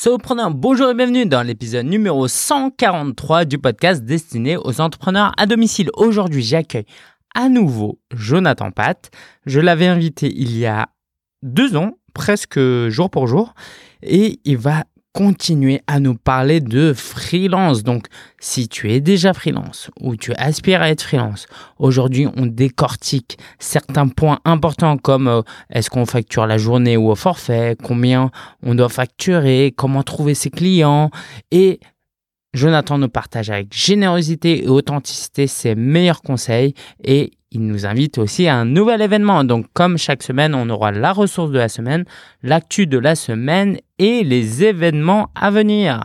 Solopreneur, bonjour et bienvenue dans l'épisode numéro 143 du podcast destiné aux entrepreneurs à domicile. Aujourd'hui, j'accueille à nouveau Jonathan Pat. Je l'avais invité il y a deux ans, presque jour pour jour, et il va continuer à nous parler de freelance. Donc, si tu es déjà freelance ou tu aspires à être freelance, aujourd'hui, on décortique certains points importants comme euh, est-ce qu'on facture la journée ou au forfait, combien on doit facturer, comment trouver ses clients et Jonathan nous partage avec générosité et authenticité ses meilleurs conseils et il nous invite aussi à un nouvel événement. Donc, comme chaque semaine, on aura la ressource de la semaine, l'actu de la semaine et les événements à venir.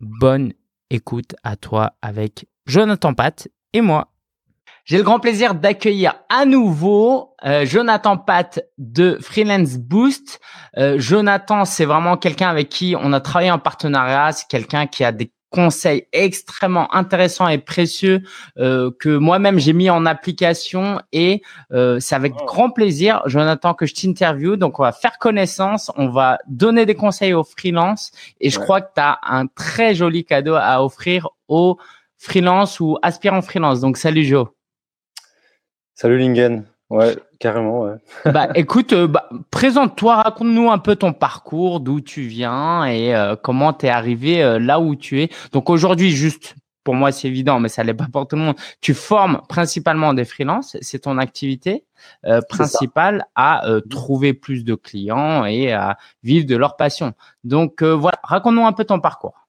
Bonne écoute à toi avec Jonathan Pat et moi. J'ai le grand plaisir d'accueillir à nouveau euh, Jonathan Pat de Freelance Boost. Euh, Jonathan, c'est vraiment quelqu'un avec qui on a travaillé en partenariat. C'est quelqu'un qui a des conseils extrêmement intéressants et précieux euh, que moi-même j'ai mis en application et euh, c'est avec grand plaisir, Jonathan, que je t'interview. Donc on va faire connaissance, on va donner des conseils aux freelances et je crois que tu as un très joli cadeau à offrir aux freelances ou aspirants freelance. Donc salut Joe. Salut Lingen. Ouais, carrément. Ouais. bah, écoute, euh, bah, présente-toi, raconte-nous un peu ton parcours, d'où tu viens et euh, comment tu es arrivé euh, là où tu es. Donc aujourd'hui, juste pour moi, c'est évident, mais ça l'est pas pour tout le monde. Tu formes principalement des freelances, c'est ton activité principale à trouver plus de clients et à vivre de leur passion. Donc voilà, raconte-nous un peu ton parcours.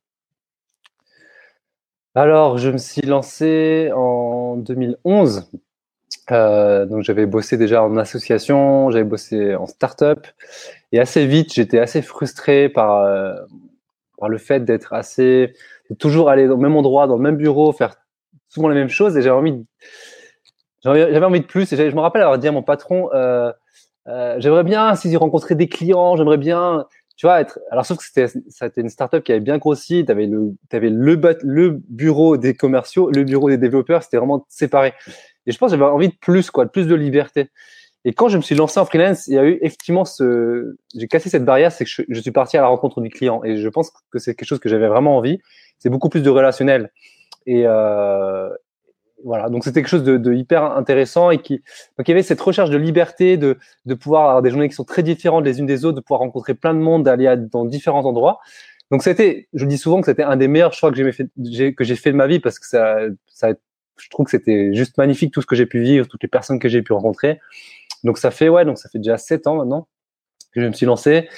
Alors, je me suis lancé en 2011 euh, donc j'avais bossé déjà en association, j'avais bossé en start-up. Et assez vite j'étais assez frustré par euh, le fait d'être assez de toujours aller au même endroit, dans le même bureau, faire souvent les mêmes choses. Et j'avais envie j'avais envie de plus. Et je me rappelle avoir dit à mon patron euh, j'aimerais bien si rencontrer des clients, j'aimerais bien tu vois être alors sauf que c'était c'était une startup qui avait bien grossi, tu avais le avais le bureau des commerciaux, le bureau des développeurs, c'était vraiment séparé. Et je pense que j'avais envie de plus, quoi, de plus de liberté. Et quand je me suis lancé en freelance, il y a eu effectivement ce, j'ai cassé cette barrière, c'est que je, suis parti à la rencontre du client. Et je pense que c'est quelque chose que j'avais vraiment envie. C'est beaucoup plus de relationnel. Et euh, voilà, donc c'était quelque chose de, de, hyper intéressant et qui, donc il y avait cette recherche de liberté, de, de pouvoir avoir des journées qui sont très différentes les unes des autres, de pouvoir rencontrer plein de monde, d'aller dans différents endroits. Donc c'était, je dis souvent que c'était un des meilleurs choix que j'ai fait, que j'ai fait de ma vie parce que ça, ça a je trouve que c'était juste magnifique tout ce que j'ai pu vivre, toutes les personnes que j'ai pu rencontrer. Donc ça fait ouais, donc ça fait déjà sept ans maintenant que je me suis lancé.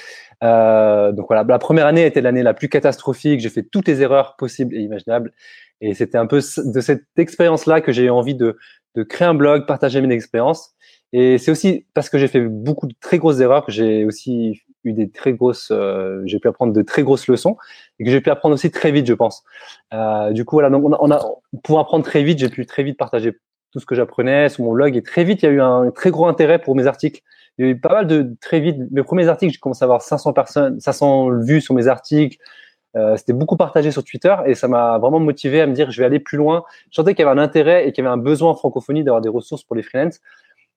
Euh, donc voilà, la première année était l'année la plus catastrophique. J'ai fait toutes les erreurs possibles et imaginables. Et c'était un peu de cette expérience-là que j'ai eu envie de, de créer un blog, partager mes expériences. Et c'est aussi parce que j'ai fait beaucoup de très grosses erreurs que j'ai aussi eu des très grosses, euh, j'ai pu apprendre de très grosses leçons et que j'ai pu apprendre aussi très vite, je pense. Euh, du coup, voilà, donc on a, pour apprendre très vite, j'ai pu très vite partager tout ce que j'apprenais sur mon blog et très vite, il y a eu un très gros intérêt pour mes articles. Il y a eu pas mal de très vite. Mes premiers articles, j'ai commencé à avoir 500 personnes, 500 vues sur mes articles. Euh, c'était beaucoup partagé sur Twitter et ça m'a vraiment motivé à me dire je vais aller plus loin. Je sentais qu'il y avait un intérêt et qu'il y avait un besoin en francophonie d'avoir des ressources pour les freelances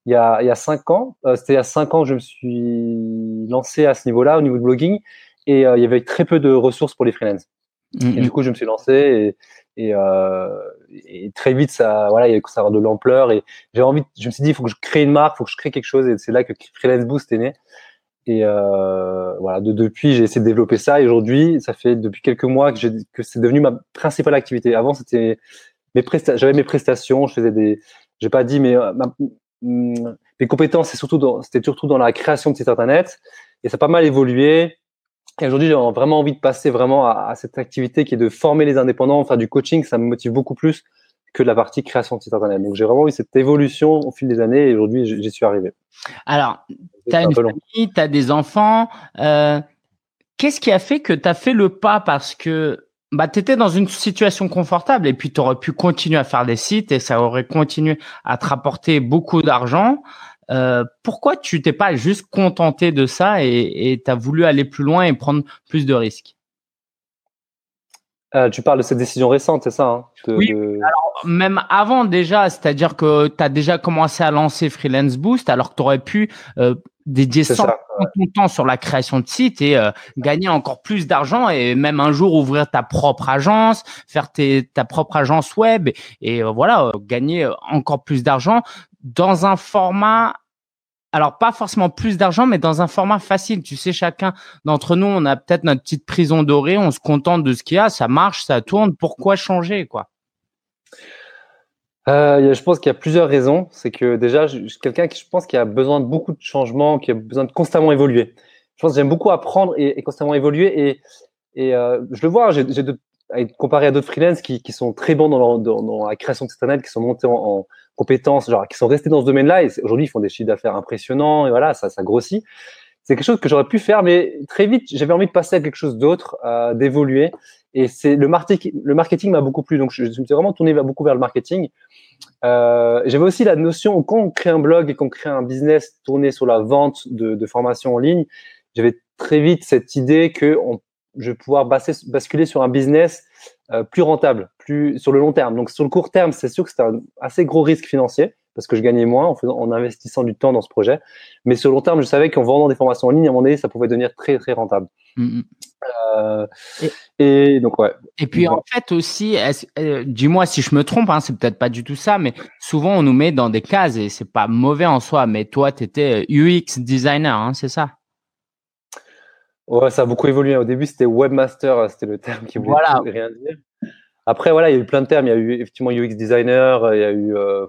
il y a, il y a cinq ans. Euh, c'était il y a cinq ans que je me suis lancé à ce niveau-là, au niveau de blogging, et euh, il y avait très peu de ressources pour les freelances. Et du coup, je me suis lancé et, et, euh, et très vite, ça, voilà, il y a ça avoir de l'ampleur et j'ai envie, je me suis dit, il faut que je crée une marque, il faut que je crée quelque chose et c'est là que Freelance Boost est né. Et euh, voilà, de, depuis, j'ai essayé de développer ça et aujourd'hui, ça fait depuis quelques mois que, que c'est devenu ma principale activité. Avant, c'était mes prestations, j'avais mes prestations, je faisais des, j'ai pas dit, mais ma, Hum, mes compétences, c'est surtout c'était surtout dans la création de sites internet et ça a pas mal évolué. Et aujourd'hui, j'ai vraiment envie de passer vraiment à, cette activité qui est de former les indépendants, faire du coaching. Ça me motive beaucoup plus que la partie création de site internet. Donc, j'ai vraiment eu cette évolution au fil des années et aujourd'hui, j'y suis arrivé. Alors, tu as une famille, tu as des enfants. Euh, Qu'est-ce qui a fait que tu as fait le pas? Parce que bah, tu étais dans une situation confortable et puis tu aurais pu continuer à faire des sites et ça aurait continué à te rapporter beaucoup d'argent. Euh, pourquoi tu t'es pas juste contenté de ça et tu as voulu aller plus loin et prendre plus de risques? Euh, tu parles de cette décision récente, c'est ça hein, Oui, alors même avant déjà, c'est-à-dire que tu as déjà commencé à lancer Freelance Boost alors que tu aurais pu euh, dédier 100% ton temps sur la création de sites et euh, gagner encore plus d'argent et même un jour ouvrir ta propre agence, faire tes, ta propre agence web et, euh, voilà, gagner encore plus d'argent dans un format alors pas forcément plus d'argent, mais dans un format facile. Tu sais, chacun d'entre nous, on a peut-être notre petite prison dorée, on se contente de ce qu'il y a, ça marche, ça tourne. Pourquoi changer, quoi? Euh, Je pense qu'il y a plusieurs raisons. C'est que déjà, je, suis quelqu'un qui, je pense, qui a besoin de beaucoup de changements, qui a besoin de constamment évoluer. Je pense que j'aime beaucoup apprendre et, constamment évoluer. Et, et euh, je le vois, j'ai comparé à d'autres freelances qui, qui, sont très bons dans, dans, la création de site internet, qui sont montés en, en compétences, genre qui sont restés dans ce domaine-là. Et aujourd'hui, ils font des chiffres d'affaires impressionnants. Et voilà, ça, ça grossit. C'est quelque chose que j'aurais pu faire, mais très vite, j'avais envie de passer à quelque chose d'autre, euh, d'évoluer. Et c'est le marketing, le marketing m'a beaucoup plu. Donc, je, me suis vraiment tourné beaucoup vers le marketing. Euh, j'avais aussi la notion, quand on crée un blog et qu'on crée un business tourné sur la vente de, de formation en ligne, j'avais très vite cette idée que je vais pouvoir basculer sur un business euh, plus rentable, plus sur le long terme. Donc sur le court terme, c'est sûr que c'était un assez gros risque financier parce que je gagnais moins en, faisant, en investissant du temps dans ce projet. Mais sur le long terme, je savais qu'en vendant des formations en ligne, à un moment donné, ça pouvait devenir très très rentable. Mmh euh, et, donc ouais. Et puis en fait aussi, euh, dis-moi si je me trompe, hein, c'est peut-être pas du tout ça, mais souvent on nous met dans des cases et c'est pas mauvais en soi. Mais toi, tu étais UX designer, hein, c'est ça? Ouais, ça a beaucoup évolué. Au début, c'était webmaster, c'était le terme qui voulait rien dire. Après, voilà, il y a eu plein de termes. Il y a eu effectivement UX designer, il y a eu. Euh,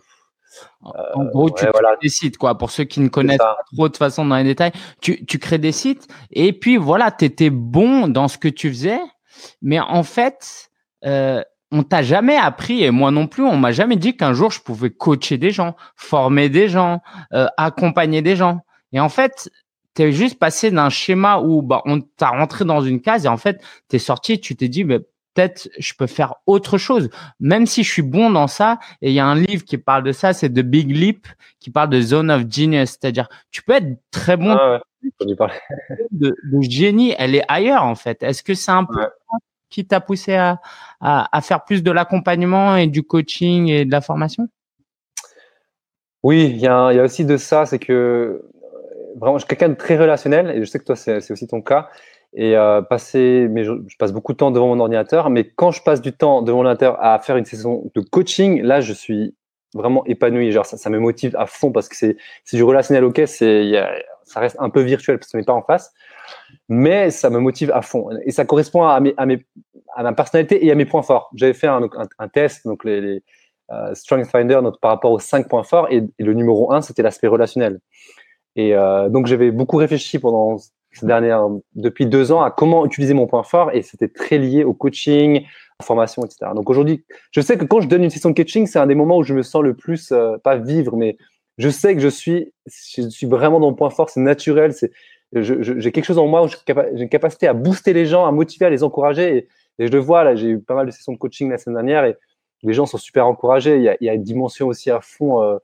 en gros, tu crées des sites, quoi. Pour ceux qui ne connaissent pas trop de façon dans les détails, tu, tu crées des sites et puis voilà, tu étais bon dans ce que tu faisais, mais en fait, euh, on t'a jamais appris et moi non plus, on m'a jamais dit qu'un jour je pouvais coacher des gens, former des gens, euh, accompagner des gens. Et en fait, tu es juste passé d'un schéma où bah, on t'a rentré dans une case et en fait, tu es sorti, tu t'es dit, mais peut-être je peux faire autre chose, même si je suis bon dans ça. Et il y a un livre qui parle de ça, c'est The Big Leap, qui parle de Zone of Genius, c'est-à-dire tu peux être très bon. Ah de, de, génie, elle est ailleurs en fait. Est-ce que c'est un peu qui t'a poussé à, à, à, faire plus de l'accompagnement et du coaching et de la formation? Oui, il y, y, a aussi de ça, c'est que vraiment, je suis quelqu'un de très relationnel et je sais que toi, c'est aussi ton cas. Et euh, passer, mais je, passe beaucoup de temps devant mon ordinateur, mais quand je passe du temps devant mon ordinateur à faire une session de coaching, là, je suis vraiment épanoui. Genre, ça, me motive à fond parce que c'est du relationnel, ok, ça reste un peu virtuel parce qu'on n'est pas en face, mais ça me motive à fond et ça correspond à, mes, à, mes, à ma personnalité et à mes points forts. J'avais fait un, test, donc les, les uh, Strength Finder, donc par rapport aux cinq points forts, et, et le numéro un, c'était l'aspect relationnel. Et euh, donc j'avais beaucoup réfléchi pendant ces dernières, depuis deux ans à comment utiliser mon point fort et c'était très lié au coaching, à formation, etc. Donc aujourd'hui, je sais que quand je donne une session de coaching, c'est un des moments où je me sens le plus, euh, pas vivre, mais je sais que je suis, je suis vraiment dans mon point fort, c'est naturel, c'est, j'ai quelque chose en moi où j'ai une capacité à booster les gens, à motiver, à les encourager. Et, je le vois, là, j'ai eu pas mal de sessions de coaching la semaine dernière et les gens sont super encouragés. Il y a, une dimension aussi à fond. Euh,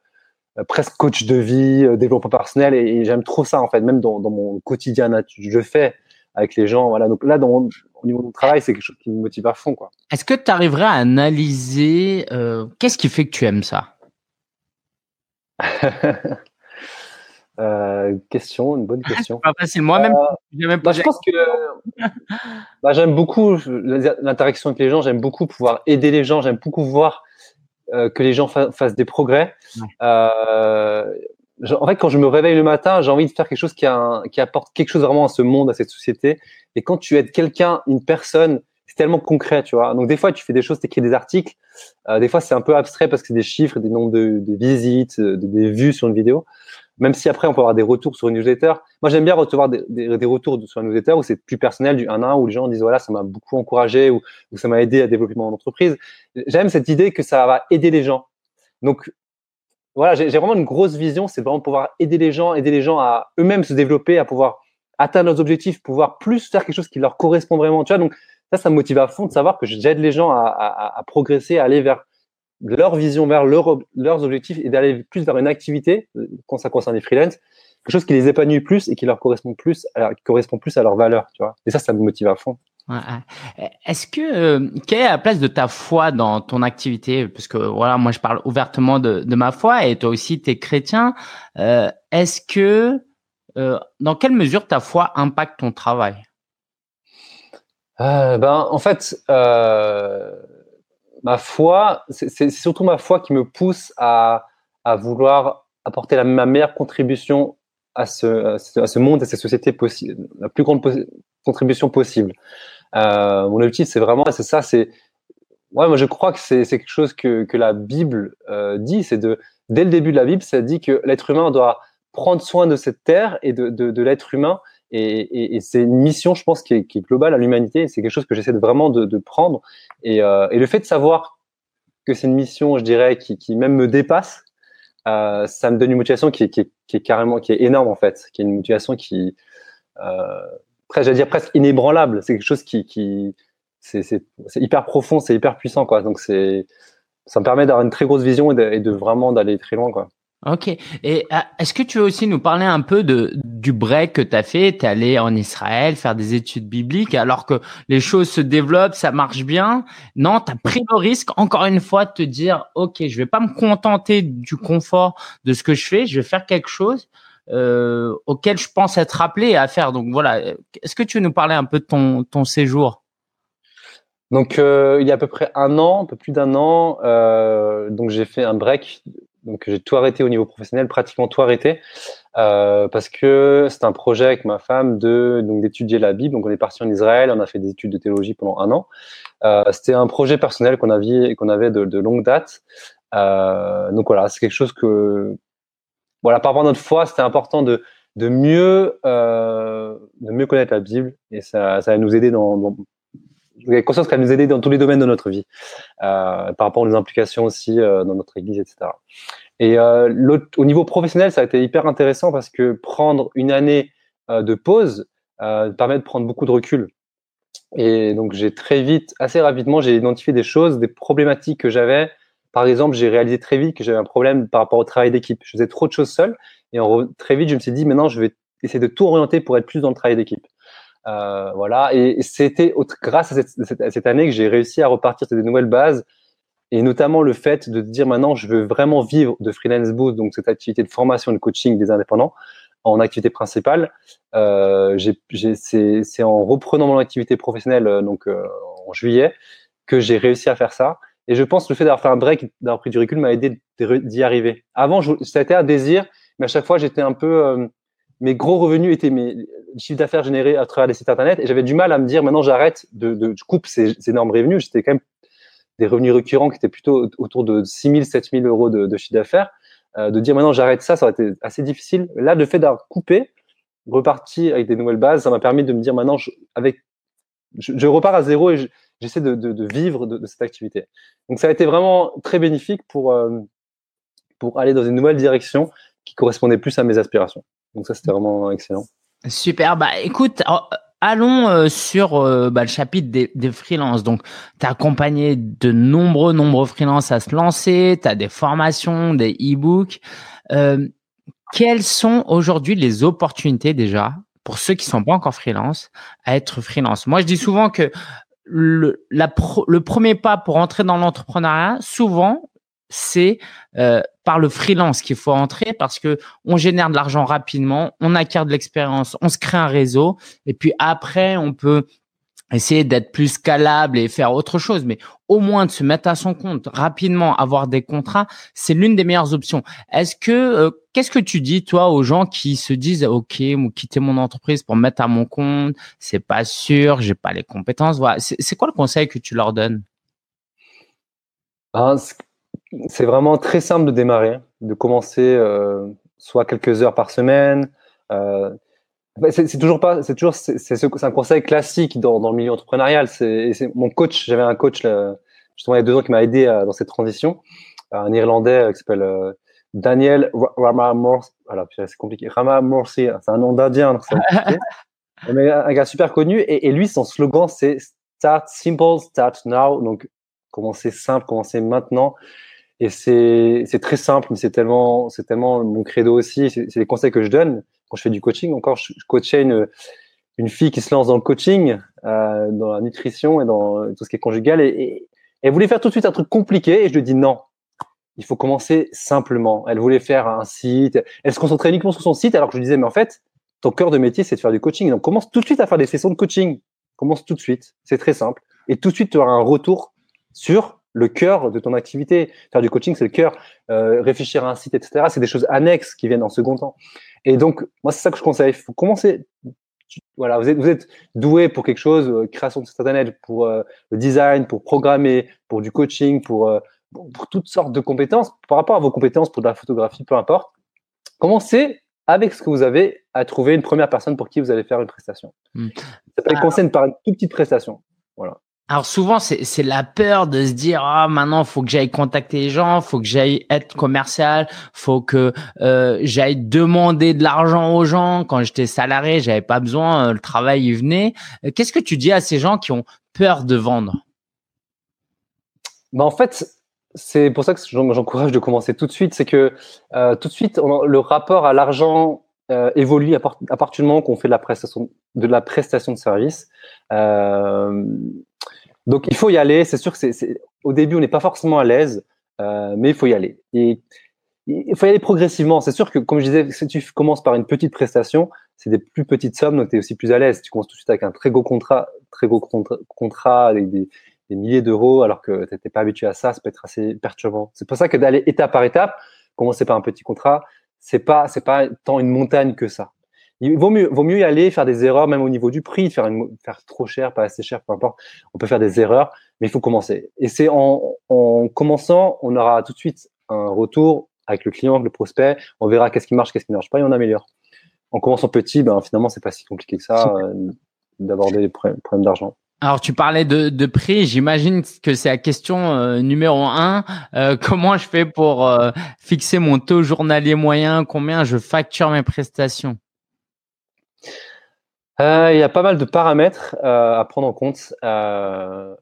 presque coach de vie, euh, développement personnel, et, j'aime trop ça en fait, même dans, dans, mon quotidien, je fais avec les gens. Voilà, donc là, dans au niveau de mon travail, c'est quelque chose qui me motive à fond, quoi. Est-ce que tu arriverais à analyser euh, qu'est-ce qui fait que tu aimes ça? Euh, Question, une bonne question. pas facile. Moi-même, euh, bah, je pense que bah, j'aime beaucoup l'interaction avec les gens. J'aime beaucoup pouvoir aider les gens. J'aime beaucoup voir euh, que les gens fassent des progrès. Euh, en fait, quand je me réveille le matin, j'ai envie de faire quelque chose qui, a qui, apporte quelque chose vraiment à ce monde, à cette société. Et quand tu aides quelqu'un, une personne, c'est tellement concret, tu vois. Donc des fois, tu fais des choses, tu écris des articles. Euh, des fois, c'est un peu abstrait parce que c'est des chiffres, des nombres de, de visites, de, des vues sur une vidéo même si après on peut avoir des retours sur une newsletter. Moi, j'aime bien recevoir des, retours sur une newsletter où c'est plus personnel, du 1 à 1, où les gens disent voilà, ça m'a beaucoup encouragé ou, ça m'a aidé à développer mon entreprise. J'aime cette idée que ça va aider les gens. Donc, voilà, j'ai vraiment une grosse vision, c'est vraiment pouvoir aider les gens, aider les gens à eux-mêmes se développer, à pouvoir atteindre leurs objectifs, pouvoir plus faire quelque chose qui leur correspond vraiment. Tu vois, donc ça, ça me motive à fond de savoir que j'aide les gens à, progresser, à aller vers leur vision vers leur, leurs objectifs et d'aller plus vers une activité, euh, quand ça concerne les freelances, quelque chose qui les épanouit plus et qui leur correspond plus, à, qui correspond plus à leurs valeurs, tu vois. Et ça, ça me motive à fond. Est-ce que euh, quelle est la place de ta foi dans ton activité? Parce que voilà, moi je parle ouvertement de, de ma foi et toi aussi tu es chrétien. Euh, Est-ce que dans quelle mesure ta foi impacte ton travail? Ben, En fait, ma foi, c'est surtout ma foi qui me pousse à, à vouloir apporter la, ma meilleure contribution à ce, à ce monde, à cette société possible, la plus grande contribution possible. Euh, mon objectif, c'est vraiment, c'est ça, c'est, ouais, moi je crois que c'est quelque chose que, que la Bible euh, dit, c'est de, dès le début de la Bible, ça dit que l'être humain doit prendre soin de cette terre et de, de l'être humain. Et, et, et c'est une mission, je pense, qui est, qui est globale à l'humanité. C'est quelque chose que j'essaie vraiment de, de prendre. Et, euh, et, le fait de savoir que c'est une mission, je dirais, qui, qui même me dépasse, euh, ça me donne une motivation qui est, qui, est, qui est, carrément, qui est énorme en fait, qui est une motivation qui, euh, j'allais dire presque inébranlable. C'est quelque chose qui, qui c'est hyper profond, c'est hyper puissant quoi. Donc c'est, ça me permet d'avoir une très grosse vision et et de vraiment d'aller très loin quoi. Ok. Et euh, est-ce que tu veux aussi nous parler un peu de du break que tu fait? Tu allé en Israël faire des études bibliques alors que les choses se développent, ça marche bien. Non, tu as pris le risque encore une fois de te dire OK, je vais pas me contenter du confort de ce que je fais, je vais faire quelque chose euh, auquel je pense être appelé à faire. Donc voilà, est-ce que tu veux nous parler un peu de ton ton séjour? Donc euh, il y a à peu près un an, un peu plus d'un an, donc j'ai fait un break donc j'ai tout arrêté au niveau professionnel, pratiquement tout arrêté, euh, parce que c'est un projet avec ma femme de donc d'étudier la Bible. Donc on est parti en Israël, on a fait des études de théologie pendant un an. Euh, c'était un projet personnel qu'on avait de, longue date. Euh, donc voilà, c'est quelque chose que voilà par rapport à notre foi, c'était important de de mieux de mieux connaître la Bible et ça ça va nous aider dans j'ai conscience qu'elle nous aider dans tous les domaines de notre vie, euh, par rapport aux implications aussi euh, dans notre église, etc. Et euh, au niveau professionnel, ça a été hyper intéressant parce que prendre une année euh, de pause euh, permet de prendre beaucoup de recul. Et donc j'ai très vite, assez rapidement, j'ai identifié des choses, des problématiques que j'avais. Par exemple, j'ai réalisé très vite que j'avais un problème par rapport au travail d'équipe. Je faisais trop de choses seul et en, très vite, je me suis dit maintenant, je vais essayer de tout orienter pour être plus dans le travail d'équipe. Euh, voilà, et c'était grâce à cette, cette, année que j'ai réussi à repartir sur des nouvelles bases, et notamment le fait de dire maintenant je veux vraiment vivre de freelance boost, donc cette activité de formation et de coaching des indépendants en activité principale. Euh, c'est en reprenant mon activité professionnelle euh, donc euh, en juillet que j'ai réussi à faire ça. Et je pense que le fait d'avoir fait un break, d'avoir pris du recul m'a aidé d'y arriver. Avant, été un désir, mais à chaque fois j'étais un peu euh, mes gros revenus étaient mes chiffres d'affaires générés à travers les sites internet et j'avais du mal à me dire maintenant j'arrête de, de je coupe ces, énormes revenus. J'étais quand même des revenus récurrents qui étaient plutôt autour de 6 000, 7 000 euros de, chiffre d'affaires. Euh, de dire maintenant j'arrête ça, ça aurait été assez difficile. Là, le fait d'avoir coupé, reparti avec des nouvelles bases, ça m'a permis de me dire maintenant je, avec je, repars à zéro et j'essaie de, vivre de, cette activité. Donc ça a été vraiment très bénéfique pour euh, pour aller dans une nouvelle direction qui correspondait plus à mes aspirations. Donc ça, c'était vraiment excellent. Super. Bah écoute, allons euh, sur euh, bah, le chapitre des, des freelances. Donc, tu as accompagné de nombreux, nombreux freelances à se lancer, tu as des formations, des e-books. Euh, quelles sont aujourd'hui les opportunités déjà pour ceux qui sont pas encore freelance à être freelance? Moi, je dis souvent que le, le premier pas pour entrer dans l'entrepreneuriat, souvent, c'est euh, par le freelance qu'il faut entrer parce que on génère de l'argent rapidement, on acquiert de l'expérience, on se crée un réseau et puis après on peut essayer d'être plus scalable et faire autre chose, mais au moins de se mettre à son compte rapidement, avoir des contrats, c'est l'une des meilleures options. Est-ce que euh, qu'est-ce que tu dis toi aux gens qui se disent OK, quitter mon entreprise pour me mettre à mon compte, c'est pas sûr, j'ai pas les compétences. Voilà, c'est quoi le conseil que tu leur donnes? Ben, c'est vraiment très simple de démarrer, de commencer euh, soit quelques heures par semaine. Euh, c'est toujours pas, c'est toujours, c'est un conseil classique dans, dans, le milieu entrepreneurial. C'est mon coach, j'avais un coach là, justement il y a deux ans qui m'a aidé à, dans cette transition, un Irlandais euh, qui s'appelle euh, Daniel Rama Morsi. Voilà, c'est compliqué. Rama Morsi, c'est un nom d'Indien, Mais un gars super connu et, et lui son slogan c'est Start simple, start now. Donc commencer simple, commencer maintenant. Et c'est très simple, mais c'est tellement, tellement mon credo aussi. C'est les conseils que je donne quand je fais du coaching. Encore, je, coachais une, une fille qui se lance dans le coaching, euh, dans la nutrition et dans tout ce qui est conjugal. Et, elle voulait faire tout de suite un truc compliqué. Et je lui dis non, il faut commencer simplement. Elle voulait faire un site. Elle se concentrait uniquement sur son site, alors que je lui disais, mais en fait, ton cœur de métier, c'est de faire du coaching. Donc, commence tout de suite à faire des sessions de coaching. Commence tout de suite. C'est très simple. Et tout de suite, tu auras un retour sur le cœur de ton activité. Faire du coaching, c'est le cœur. Euh, réfléchir à un site, etc. C'est des choses annexes qui viennent en second temps. Et donc, moi, c'est ça que je conseille. Il faut commencer. Voilà, vous êtes, vous êtes doué pour quelque chose, euh, création de site internet, pour euh, le design, pour programmer, pour du coaching, pour, pour toutes sortes de compétences. Par rapport à vos compétences pour de la photographie, peu importe. Commencez avec ce que vous avez à trouver une première personne pour qui vous allez faire une prestation. Hmm. Ça peut commencer par une toute petite prestation. Voilà. Alors souvent, c'est la peur de se dire ah maintenant faut que j'aille contacter les gens, faut que j'aille être commercial, faut que euh, j'aille demander de l'argent aux gens. Quand j'étais salarié, j'avais pas besoin, euh, le travail y venait. Euh, qu'est-ce que tu dis à ces gens qui ont peur de vendre? Ben, en fait, c'est pour ça que j'encourage de commencer tout de suite. C'est que tout de suite, le rapport à l'argent évolue à, partir du moment qu'on fait de la prestation de la prestation de service. Donc il faut y aller. C'est sûr que c'est, au début on n'est pas forcément à l'aise, euh, mais il faut y aller. Et il faut y aller progressivement. C'est sûr que, comme je disais, si tu commences par une petite prestation, c'est des plus petites sommes, donc tu es aussi plus à l'aise. Tu commences tout de suite avec un très gros contrat, très gros contrat, avec des, milliers d'euros, alors que tu n'étais pas habitué à ça, ça peut être assez perturbant. C'est pour ça que d'aller étape par étape, commencer par un petit contrat, c'est pas c'est pas tant une montagne que ça. Il vaut mieux, vaut mieux y aller, faire des erreurs, même au niveau du prix, faire, une, faire trop cher, pas assez cher, peu importe. On peut faire des erreurs, mais il faut commencer. Et c'est en, en commençant, on aura tout de suite un retour avec le client, avec le prospect. On verra qu'est-ce qui marche, qu'est-ce qui ne marche pas, et on améliore. En commençant petit, ben, finalement, c'est pas si compliqué que ça euh, d'aborder les problèmes, d'argent. Alors tu parlais de, de prix, j'imagine que c'est la question euh, numéro un. Euh, comment je fais pour fixer mon taux journalier moyen? Combien je facture mes prestations? euh, il y a pas mal de paramètres euh, à prendre en compte. Euh,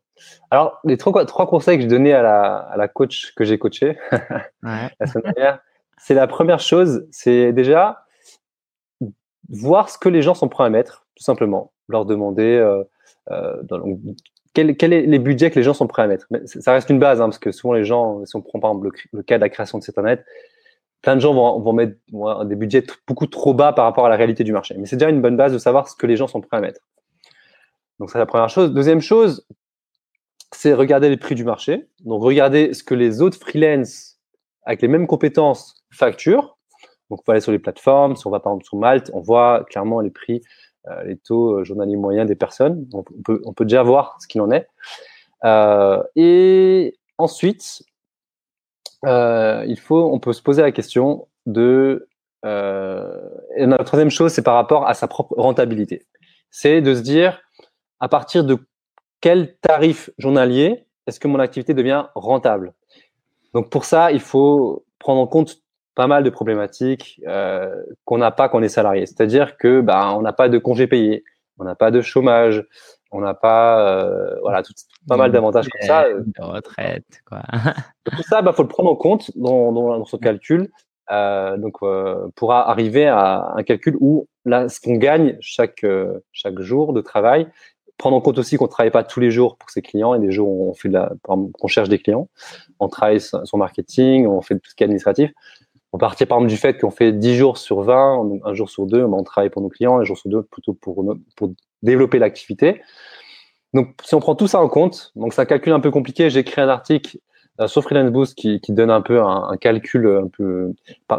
alors, les trois, trois conseils que j'ai donnés à la, à la coach que j'ai coachée la semaine dernière, c'est la première chose, c'est déjà voir ce que les gens sont prêts à mettre, tout simplement. Leur demander dans, quels sont les budgets que les gens sont prêts à mettre. Mais ça reste une base, hein, parce que souvent les gens, si on prend par exemple le, le cas de la création de site internet, plein de gens vont, mettre des budgets beaucoup trop bas par rapport à la réalité du marché. Mais c'est déjà une bonne base de savoir ce que les gens sont prêts à mettre. Donc, c'est la première chose. Deuxième chose, c'est regarder les prix du marché. Donc, regarder ce que les autres freelance avec les mêmes compétences facturent. Donc, on va aller sur les plateformes. Si on va par exemple sur Malte, on voit clairement les prix, euh, les taux euh, journaliers moyens des personnes. on, peut, on peut déjà voir ce qu'il en est. Euh, et ensuite, euh, il faut, on peut se poser la question de. Euh, et la troisième chose, c'est par rapport à sa propre rentabilité. C'est de se dire à partir de quel tarif journalier est-ce que mon activité devient rentable? Donc pour ça, il faut prendre en compte pas mal de problématiques euh, qu'on n'a pas quand on est salarié. C'est-à-dire que bah, on n'a pas de congé payé, on n'a pas de chômage, on n'a pas euh, voilà tout, pas mal d'avantages comme ça. De retraite, quoi. tout ça, bah, faut le prendre en compte dans, dans, son calcul. Euh, donc, euh, pour arriver à un calcul où là, ce qu'on gagne chaque euh, chaque jour de travail, prendre en compte aussi qu'on travaille pas tous les jours pour ses clients et des jours où on fait de la, qu'on cherche des clients, on travaille son marketing, on fait tout ce qui est administratif. On partit par exemple du fait qu'on fait 10 jours sur 20, un jour sur deux, on travaille pour nos clients, un jour sur deux plutôt pour, pour développer l'activité. Donc, si on prend tout ça en compte, donc c'est un calcul un peu compliqué. J'ai écrit un article euh, sur Freelance Boost qui, qui, donne un peu un, calcul un peu,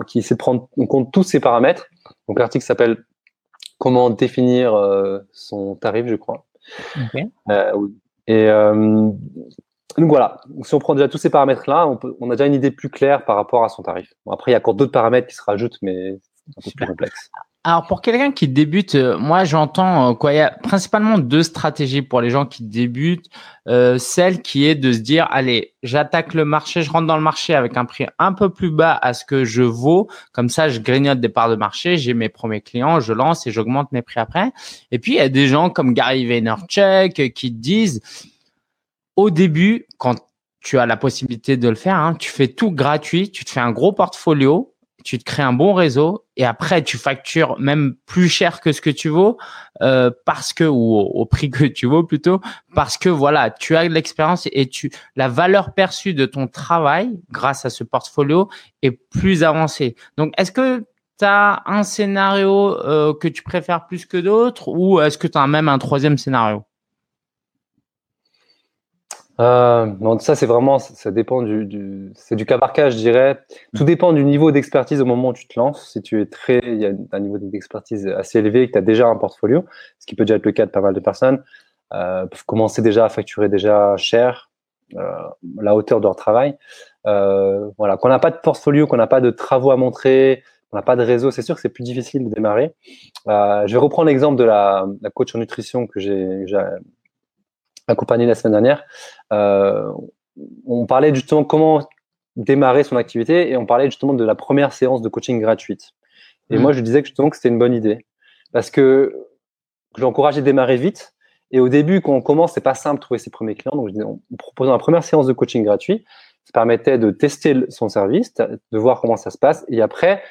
qui essaie de prendre en compte tous ces paramètres. Donc, l'article s'appelle Comment définir euh, son tarif, je crois. Euh, et donc voilà, si on prend déjà tous ces paramètres-là, on, on, a déjà une idée plus claire par rapport à son tarif. Bon, après, il y a encore d'autres paramètres qui se rajoutent, mais c'est un peu plus complexe. Alors pour quelqu'un qui débute, euh, moi j'entends euh, quoi Il y a principalement deux stratégies pour les gens qui débutent. Euh, celle qui est de se dire allez, j'attaque le marché, je rentre dans le marché avec un prix un peu plus bas à ce que je vaux. Comme ça, je grignote des parts de marché, j'ai mes premiers clients, je lance et j'augmente mes prix après. Et puis il y a des gens comme Gary Vaynerchuk qui disent au début quand tu as la possibilité de le faire, hein, tu fais tout gratuit, tu te fais un gros portfolio tu te crées un bon réseau et après tu factures même plus cher que ce que tu vaux euh, parce que ou au, prix que tu vaux plutôt parce que voilà tu as de l'expérience et tu la valeur perçue de ton travail grâce à ce portfolio est plus avancée. Donc est-ce que tu as un scénario que tu préfères plus que d'autres ou est-ce que tu as même un troisième scénario? Euh, non, ça c'est vraiment, ça dépend du, du c'est du cas par cas, je dirais. Tout dépend du niveau d'expertise au moment où tu te lances. Si tu es très, il y a un niveau d'expertise assez élevé, que tu as déjà un portfolio, ce qui peut déjà être le cas de pas mal de personnes, euh, peuvent commencer déjà à facturer déjà cher euh, la hauteur de leur travail. Euh, voilà, qu'on n'a pas de portfolio, qu'on n'a pas de travaux à montrer, qu'on n'a pas de réseau, c'est sûr que c'est plus difficile de démarrer. Euh, je vais reprendre l'exemple de la, la coach en nutrition que j'ai accompagné la semaine dernière. Euh, on parlait justement comment démarrer son activité et on parlait justement de la première séance de coaching gratuite. Et mmh. moi, je disais que justement que c'était une bonne idée parce que je l'encourageais à démarrer vite. Et au début, quand on commence, c'est pas simple de trouver ses premiers clients. Donc, en proposant la première séance de coaching gratuit, ça permettait de tester son service, de voir comment ça se passe. Et après,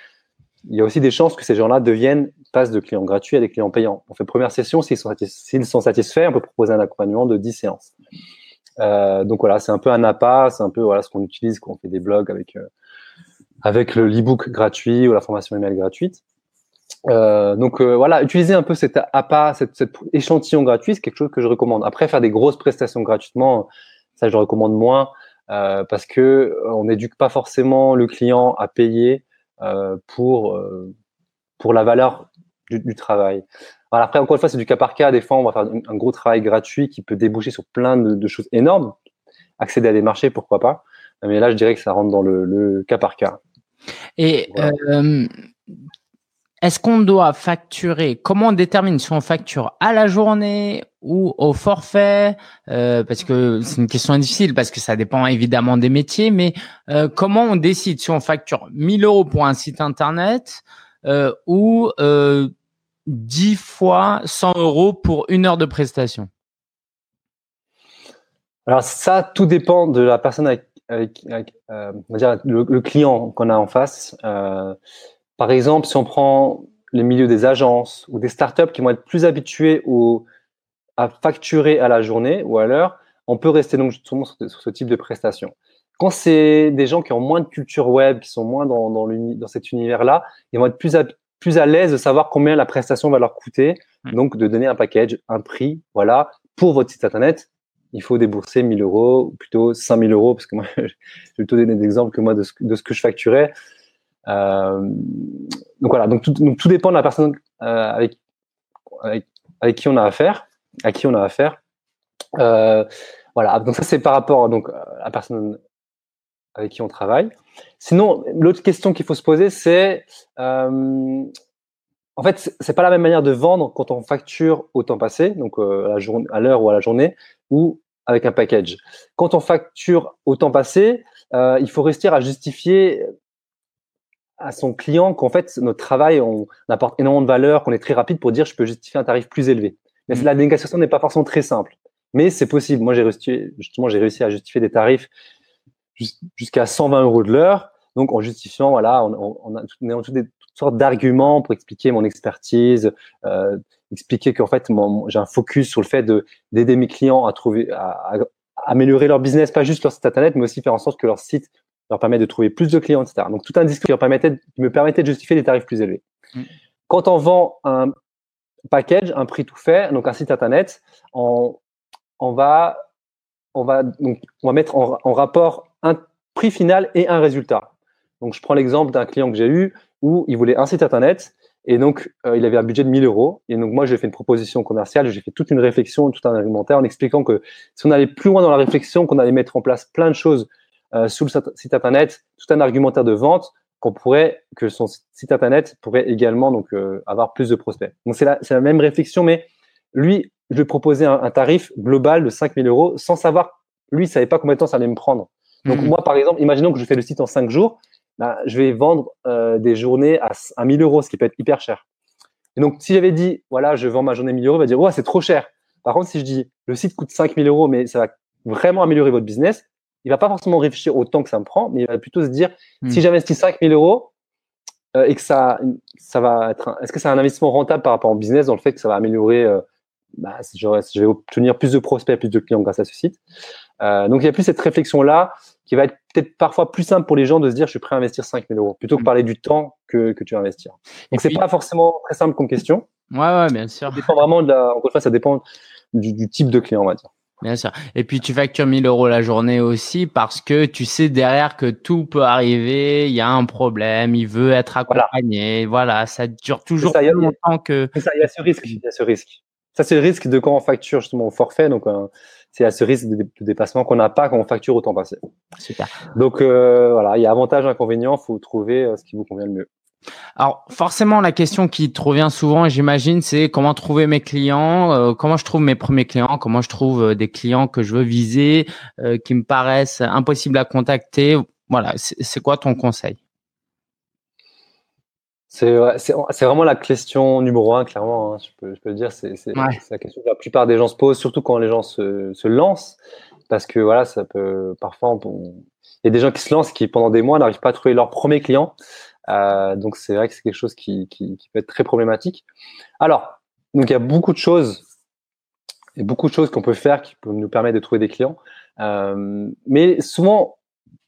il y a aussi des chances que ces gens-là deviennent, passent de clients gratuits à des clients payants. On fait première session, s'ils sont, satisfaits, on peut proposer un accompagnement de 10 séances. Euh, donc voilà, c'est un peu un appât, c'est un peu voilà ce qu'on utilise quand on fait des blogs avec euh, avec le e-book gratuit ou la formation email gratuite. Euh, donc euh, voilà, utiliser un peu cet appât, cet, échantillon gratuit, c'est quelque chose que je recommande. Après, faire des grosses prestations gratuitement, ça je recommande moins euh, parce que on n'éduque pas forcément le client à payer pour, euh, pour la valeur du, du travail. Alors après, encore une fois, c'est du cas par cas. Des fois, on va faire un, gros travail gratuit qui peut déboucher sur plein de, de, choses énormes. Accéder à des marchés, pourquoi pas. Mais là, je dirais que ça rentre dans le, le cas par cas. Et voilà. euh, est-ce qu'on doit facturer? Comment on détermine si on facture à la journée ou au forfait? Euh, Parce que c'est une question difficile parce que ça dépend évidemment des métiers. Mais euh, comment on décide si on facture 1000 euros pour un site internet euh, ou 10 fois 100 euros pour une heure de prestation? Alors ça, tout dépend de la personne avec, avec, on va dire le client qu'on a en face. Par exemple, si on prend les milieux des agences ou des startups qui vont être plus habitués au, à facturer à la journée ou à l'heure, on peut rester donc justement sur, sur, ce type de prestation. Quand c'est des gens qui ont moins de culture web, qui sont moins dans, dans, dans cet univers-là, ils vont être plus à, plus à l'aise de savoir combien la prestation va leur coûter, donc de donner un package, un prix, voilà, pour votre site internet. Il faut débourser 1000 euros, ou plutôt 5000 euros, parce que moi, je vais plutôt donner des exemples que moi de ce, de ce que je facturais. Euh, donc voilà, donc tout, dépend de la personne euh, avec, avec, avec, qui on a affaire, à qui on a affaire. Euh, voilà, donc ça c'est par rapport donc à la personne avec qui on travaille. Sinon, l'autre question qu'il faut se poser, c'est euh, en fait, c'est pas la même manière de vendre quand on facture au temps passé, donc euh, à l'heure ou à la journée, ou avec un package. Quand on facture au temps passé, euh, il faut rester à justifier à son client qu'en fait, notre travail, on apporte énormément de valeur, qu'on est très rapide pour dire je peux justifier un tarif plus élevé. Mais mmh. la négociation n'est pas forcément très simple. Mais c'est possible. Moi, j'ai réussi, justement, j'ai réussi à justifier des tarifs jusqu'à 120 euros de l'heure. Donc, en justifiant, voilà, on, on a toutes, des, toutes sortes d'arguments pour expliquer mon expertise, euh, expliquer qu'en fait, j'ai un focus sur le fait de d'aider mes clients à trouver, à, à, améliorer leur business, pas juste leur site internet, mais aussi faire en sorte que leur site leur permet de trouver plus de clients, etc. Donc tout un discours qui, leur permettait, qui me permettait de justifier des tarifs plus élevés. Mmh. Quand on vend un package, un prix tout fait, donc un site internet, on, on va, on va, donc, on va mettre en, en, rapport un prix final et un résultat. Donc je prends l'exemple d'un client que j'ai eu où il voulait un site internet et donc euh, il avait un budget de 1000 euros. Et donc moi j'ai fait une proposition commerciale, j'ai fait toute une réflexion, tout un argumentaire en expliquant que si on allait plus loin dans la réflexion, qu'on allait mettre en place plein de choses euh, sous le site internet tout un argumentaire de vente qu'on pourrait que son site internet pourrait également donc euh, avoir plus de prospects. Donc c'est la, la même réflexion, mais lui, je lui proposais un, un tarif global de 5000 euros sans savoir, lui, il savait pas combien de temps ça allait me prendre. Donc mmh. moi, par exemple, imaginons que je fais le site en 5 jours, bah, je vais vendre euh, des journées à, à 1000 euros, ce qui peut être hyper cher. Et donc si j'avais dit, voilà, je vends ma journée 1000 euros, il va dire, ouais, c'est trop cher. Par contre, si je dis, le site coûte 5000 euros, mais ça va vraiment améliorer votre business, il va pas forcément réfléchir au temps que ça me prend, mais il va plutôt se dire mmh. si j'investis 5000 euros euh, et que ça, ça va être, est-ce que c'est un investissement rentable par rapport au business dans le fait que ça va améliorer, euh, bah, si je, vais obtenir plus de prospects, plus de clients grâce à ce site. Euh, donc il y a plus cette réflexion là qui va être peut-être parfois plus simple pour les gens de se dire je suis prêt à investir 5 000 euros plutôt que de mm. parler du temps que, que tu vas investir. Donc c'est pas forcément très simple comme question. Ouais, ouais, bien sûr. Ça dépend vraiment de la, encore une fois, ça dépend du, du type de client, on va dire. Bien sûr. Et puis tu factures 1000 euros la journée aussi parce que tu sais derrière que tout peut arriver, il y a un problème, il veut être accompagné. Voilà, ça dure toujours plus longtemps que. Ça, il y a ce risque. Il y a ce risque. Ça, c'est le risque de quand on facture justement au forfait. Donc, euh, c'est à ce risque de, dépassement qu'on n'a pas quand on facture au temps passé. Super. Donc, euh, voilà, il y a avantage, inconvénient. Il faut trouver euh, ce qui vous convient le mieux. Alors forcément, la question qui te revient souvent, j'imagine, c'est comment trouver mes clients, euh, comment je trouve mes premiers clients, comment je trouve euh, des clients que je veux viser, euh, qui me paraissent impossibles à contacter. Voilà, c'est quoi ton conseil? C'est vraiment la question numéro un, clairement. Hein, je, peux, je, peux, le dire. C'est la question que la plupart des gens se posent, surtout quand les gens se, se lancent, parce que voilà, ça peut parfois, il y a des gens qui se lancent qui pendant des mois n'arrivent pas à trouver leur premier client. Euh, donc c'est vrai que c'est quelque chose qui, qui, qui, peut être très problématique. Alors, donc il y a beaucoup de choses, et beaucoup de choses qu'on peut faire qui peuvent nous permettre de trouver des clients. Euh, mais souvent,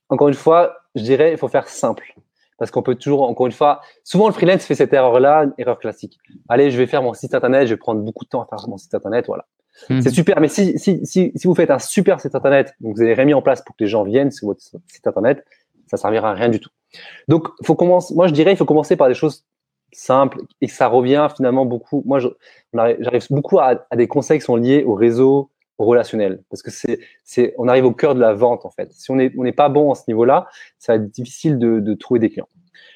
encore une fois, je dirais, il faut faire simple. Parce qu'on peut toujours, encore une fois, souvent le freelance fait cette erreur-là, erreur classique. Allez, je vais faire mon site internet, je vais prendre beaucoup de temps à faire mon site internet, voilà. Hmm. C'est super, mais si, si, si, si, vous faites un super site internet, donc vous avez remis en place pour que les gens viennent sur votre site internet, ça servira à rien du tout. Donc, faut commencer. Moi, je dirais, il faut commencer par des choses simples et ça revient finalement beaucoup. Moi, j'arrive beaucoup à, des conseils qui sont liés au réseau relationnel parce que c'est, on arrive au cœur de la vente en fait. Si on n'est pas bon à ce niveau-là, ça va être difficile de, trouver des clients.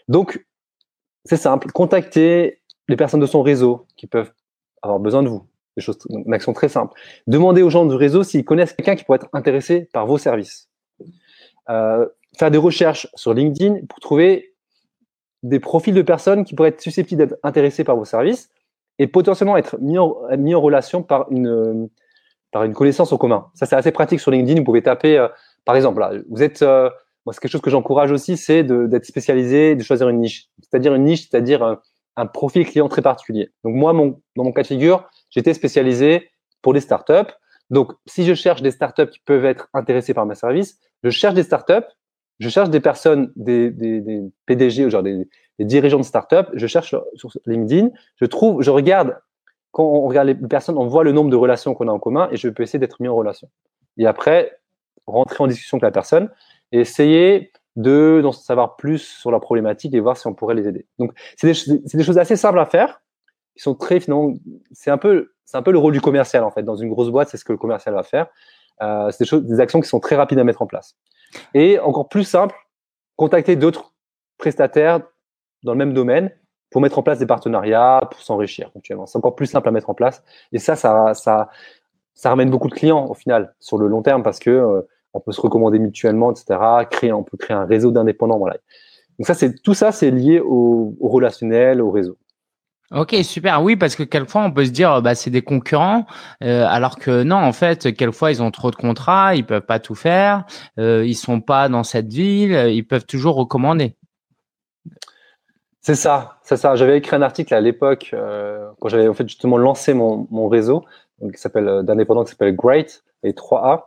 Donc, c'est simple. Contacter les personnes de son réseau qui peuvent avoir besoin de vous. Des choses, une action très simple. Demandez aux gens du réseau s'ils connaissent quelqu'un qui pourrait être intéressé par vos services. Euh, faire des recherches sur LinkedIn pour trouver des profils de personnes qui pourraient être susceptibles d'être intéressées par vos services et potentiellement être mis en, relation par une, par une connaissance en commun. Ça, c'est assez pratique sur LinkedIn. Vous pouvez taper, euh, par exemple, là, vous êtes, euh, moi, c'est quelque chose que j'encourage aussi, c'est d'être spécialisé, de choisir une niche. C'est-à-dire une niche, c'est-à-dire un, un, profil client très particulier. Donc, moi, mon, dans mon cas de figure, j'étais spécialisé pour les startups. Donc, si je cherche des startups qui peuvent être intéressées par mes services, je cherche des startups je cherche des personnes, des, des, des PDG, genre des, dirigeants de start-up, je cherche sur LinkedIn, je trouve, je regarde, quand on regarde les personnes, on voit le nombre de relations qu'on a en commun et je peux essayer d'être mis en relation. Et après, rentrer en discussion avec la personne et essayer de d'en savoir plus sur la problématique et voir si on pourrait les aider. Donc, c'est des, choses assez simples à faire, sont très finalement, c'est un c'est un peu le rôle du commercial en fait. Dans une grosse boîte, c'est ce que le commercial va faire. Euh, c'est des des actions qui sont très rapides à mettre en place. Et encore plus simple, contacter d'autres prestataires dans le même domaine pour mettre en place des partenariats, pour s'enrichir actuellement. C'est encore plus simple à mettre en place. Et ça, ça, ça, ça ramène beaucoup de clients au final sur le long terme parce que euh, on peut se recommander mutuellement, etc. Créer, on peut créer un réseau d'indépendants. Voilà. Donc ça, c'est tout ça, c'est lié au relationnel, au réseau. Ok, super. Oui, parce que quelquefois on peut se dire, bah c'est des concurrents, euh, alors que non, en fait, quelquefois ils ont trop de contrats, ils peuvent pas tout faire, euh, ils sont pas dans cette ville, ils peuvent toujours recommander. C'est ça, c'est ça. J'avais écrit un article à l'époque euh, quand j'avais en fait justement lancé mon, mon réseau, qui s'appelle euh, d'indépendants qui s'appelle Great et 3A.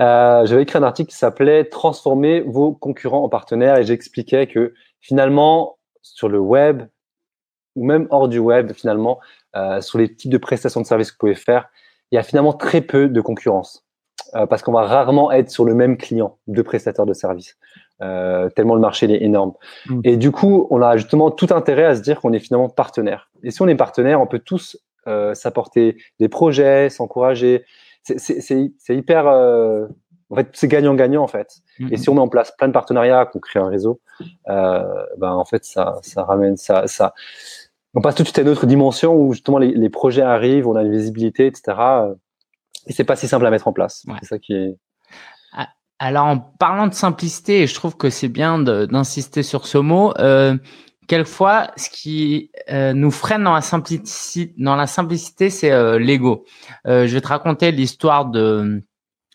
Euh, j'avais écrit un article qui s'appelait Transformer vos concurrents en partenaires et j'expliquais que finalement sur le web, ou même hors du web, finalement, euh, sur les types de prestations de services que vous pouvez faire, il y a finalement très peu de concurrence. Euh, parce qu'on va rarement être sur le même client de prestataires de services, euh, tellement le marché est énorme. Mm. Et du coup, on a justement tout intérêt à se dire qu'on est finalement partenaire. Et si on est partenaire, on peut tous s'apporter des projets, s'encourager. C'est hyper en fait, c'est gagnant-gagnant en fait. Mm-hmm. Et si on met en place plein de partenariats, qu'on crée un réseau, euh, ben en fait, ça, ça ramène ça, ça, on passe tout de suite à une autre dimension où justement les, projets arrivent, on a une visibilité, etc. Et c'est pas si simple à mettre en place. C'est ça qui est. Ah, alors en parlant de simplicité, et je trouve que c'est bien d'insister sur ce mot. Euh, quelquefois, ce qui euh, nous freine dans la simplicité, dans la simplicité, c'est euh, l'ego. Euh, je vais te raconter l'histoire de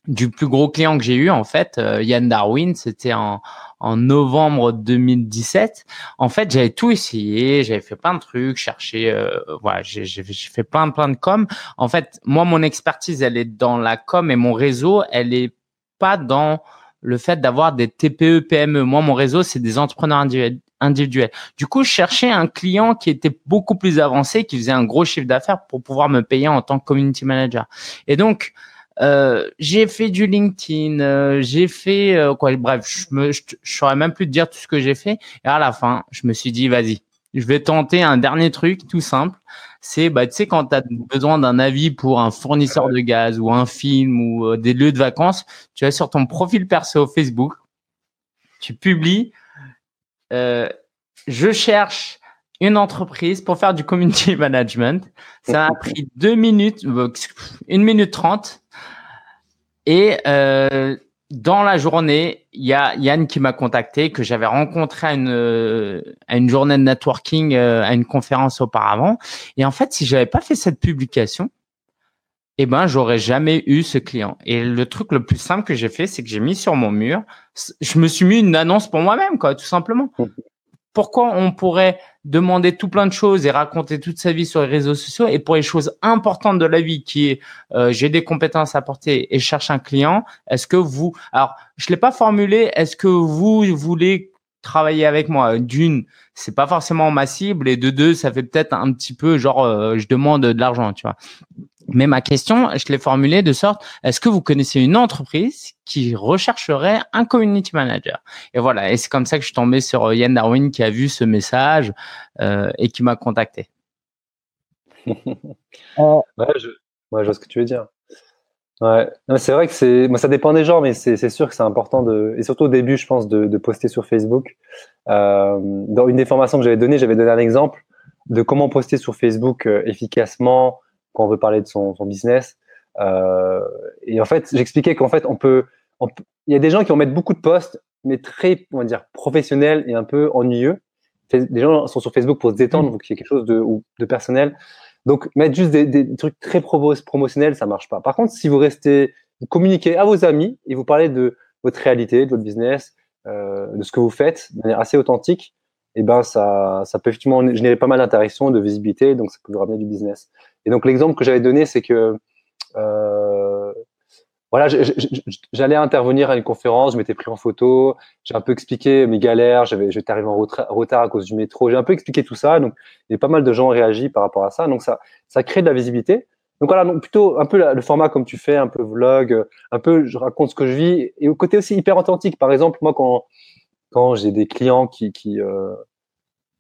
du plus gros client que j'ai eu en fait, euh, Yann Darwin, c'était en, en novembre 2017. En fait, j'avais tout essayé, j'avais fait plein de trucs, cherché, euh, voilà, j'ai fait plein plein de com. En fait, moi, mon expertise, elle est dans la com et mon réseau, elle est pas dans le fait d'avoir des TPE, PME. Moi, mon réseau, c'est des entrepreneurs individuels. Du coup, je cherchais un client qui était beaucoup plus avancé, qui faisait un gros chiffre d'affaires pour pouvoir me payer en tant que community manager. Et donc, euh, j'ai fait du LinkedIn, euh, j'ai fait euh, quoi Bref, je me, je, saurais même plus te dire tout ce que j'ai fait. Et à la fin, je me suis dit, vas-y, je vais tenter un dernier truc tout simple. C'est, bah, tu sais, quand tu as besoin d'un avis pour un fournisseur de gaz ou un film ou des lieux de vacances, tu vas sur ton profil perso Facebook, tu publies, je cherche une entreprise pour faire du community management. Ça a pris deux minutes, une minute trente et euh, dans la journée, il y a Yann qui m'a contacté, que j'avais rencontré à une, euh, journée de networking, euh, à une conférence auparavant. Et en fait, si j'avais pas fait cette publication, eh ben, j'aurais jamais eu ce client. Et le truc le plus simple que j'ai fait, c'est que j'ai mis sur mon mur, je me suis mis une annonce pour moi-même, quoi, tout simplement pourquoi on pourrait demander tout plein de choses et raconter toute sa vie sur les réseaux sociaux et pour les choses importantes de la vie qui est euh, j'ai des compétences à porter et je cherche un client, est-ce que vous alors je l'ai pas formulé, est-ce que vous voulez travailler avec moi? D'une, c'est pas forcément ma cible et de deux, ça fait peut-être un petit peu genre euh, je demande de l'argent, tu vois. Mais ma question, je l'ai formulée de sorte, est-ce que vous connaissez une entreprise qui rechercherait un community manager? Et voilà, et c'est comme ça que je suis tombé sur euh, Yann Darwin qui a vu ce message euh, et qui m'a contacté. ouais, je, vois ce que tu veux dire. Ouais, c'est vrai que c'est, moi ça dépend des gens, mais c'est sûr que c'est important de, et surtout au début, je pense, de, poster sur Facebook. Euh, dans une des formations que j'avais données, j'avais donné un exemple de comment poster sur Facebook efficacement, quand on veut parler de son, son business. Euh, et en fait, j'expliquais qu'en fait, on peut, il y a des gens qui vont mettre beaucoup de posts, mais très, on va dire, professionnels et un peu ennuyeux. Des gens sont sur Facebook pour se détendre, mmh. donc il y a quelque chose de, de personnel. Donc, mettre juste des, des trucs très promotionnels, ça marche pas. Par contre, si vous restez, vous communiquez à vos amis et vous parlez de votre réalité, de votre business, euh, de ce que vous faites de manière assez authentique, et eh ben ça, ça peut effectivement générer pas mal d'interactions, de visibilité, donc ça peut vous ramener du business. Et donc l'exemple que j'avais donné, c'est que euh, voilà, j'allais intervenir à une conférence, je m'étais pris en photo, j'ai un peu expliqué mes galères, j'étais arrivé en retard à cause du métro, j'ai un peu expliqué tout ça, donc il y a pas mal de gens réagi par rapport à ça, donc ça, ça crée de la visibilité. Donc voilà, donc plutôt un peu le format comme tu fais, un peu vlog, un peu je raconte ce que je vis, et au côté aussi hyper authentique. Par exemple, moi quand quand j'ai des clients qui, qui euh,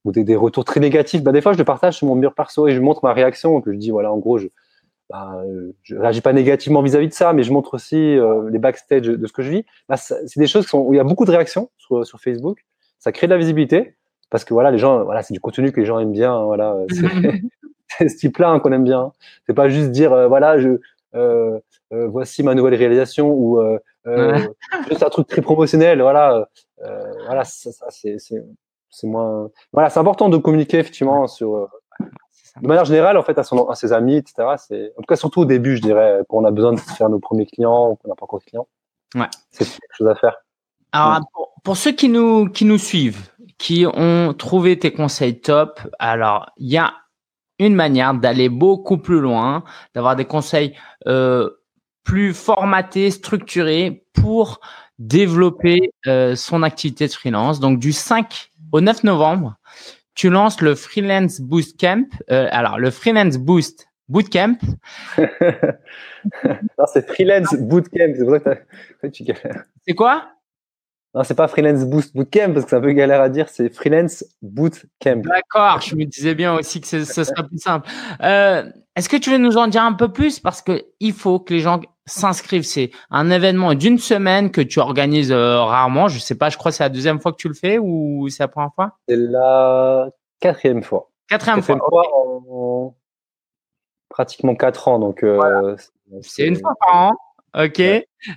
ou des, des, retours très négatifs, bah, des fois je le partage sur mon mur perso et je montre ma réaction. Que je dis voilà, en gros, je, bah, je réagis pas négativement vis-à-vis de ça, mais je montre aussi euh, les backstage de ce que je vis. Bah, c'est des choses qui sont, où il y a beaucoup de réactions sur, sur, Facebook. Ça crée de la visibilité parce que voilà, les gens, voilà, c'est du contenu que les gens aiment bien. Hein, voilà, c'est ce type-là hein, qu'on aime bien. C'est pas juste dire euh, voilà, je euh, euh, voici ma nouvelle réalisation ou euh, juste un truc très promotionnel. Voilà, voilà, ça, ça c'est c'est moins. Voilà, c'est important de communiquer effectivement sur. Euh, de manière générale, en fait, à, son, à ses amis, etc. C'est en tout cas surtout au début, je dirais, quand on a besoin de faire nos premiers clients, qu'on n'a pas encore de clients. Ouais. C'est quelque chose à faire. Alors, pour, ceux qui nous qui nous suivent, qui ont trouvé tes conseils top, alors il y a une manière d'aller beaucoup plus loin, d'avoir des conseils euh, plus formatés, structurés pour développer euh, son activité de freelance. Donc du 5 au 9 novembre, tu lances le Freelance Boost Camp. Euh, alors le Freelance Boost Bootcamp. non, c'est Freelance Bootcamp. C'est pour ça que tu C'est quoi? Non, c'est pas Freelance Boost Bootcamp parce que c'est un peu galère à dire, c'est Freelance Bootcamp. D'accord, je me disais bien aussi que ce, serait plus simple. Euh, Est-ce que tu veux nous en dire un peu plus? Parce que il faut que les gens s'inscrivent. C'est un événement d'une semaine que tu organises euh, rarement. Je sais pas, je crois que c'est la deuxième fois que tu le fais ou c'est la première fois? C'est la quatrième fois. Quatrième, fois, en pratiquement quatre ans. Donc, euh, c'est une fois par an. Ok.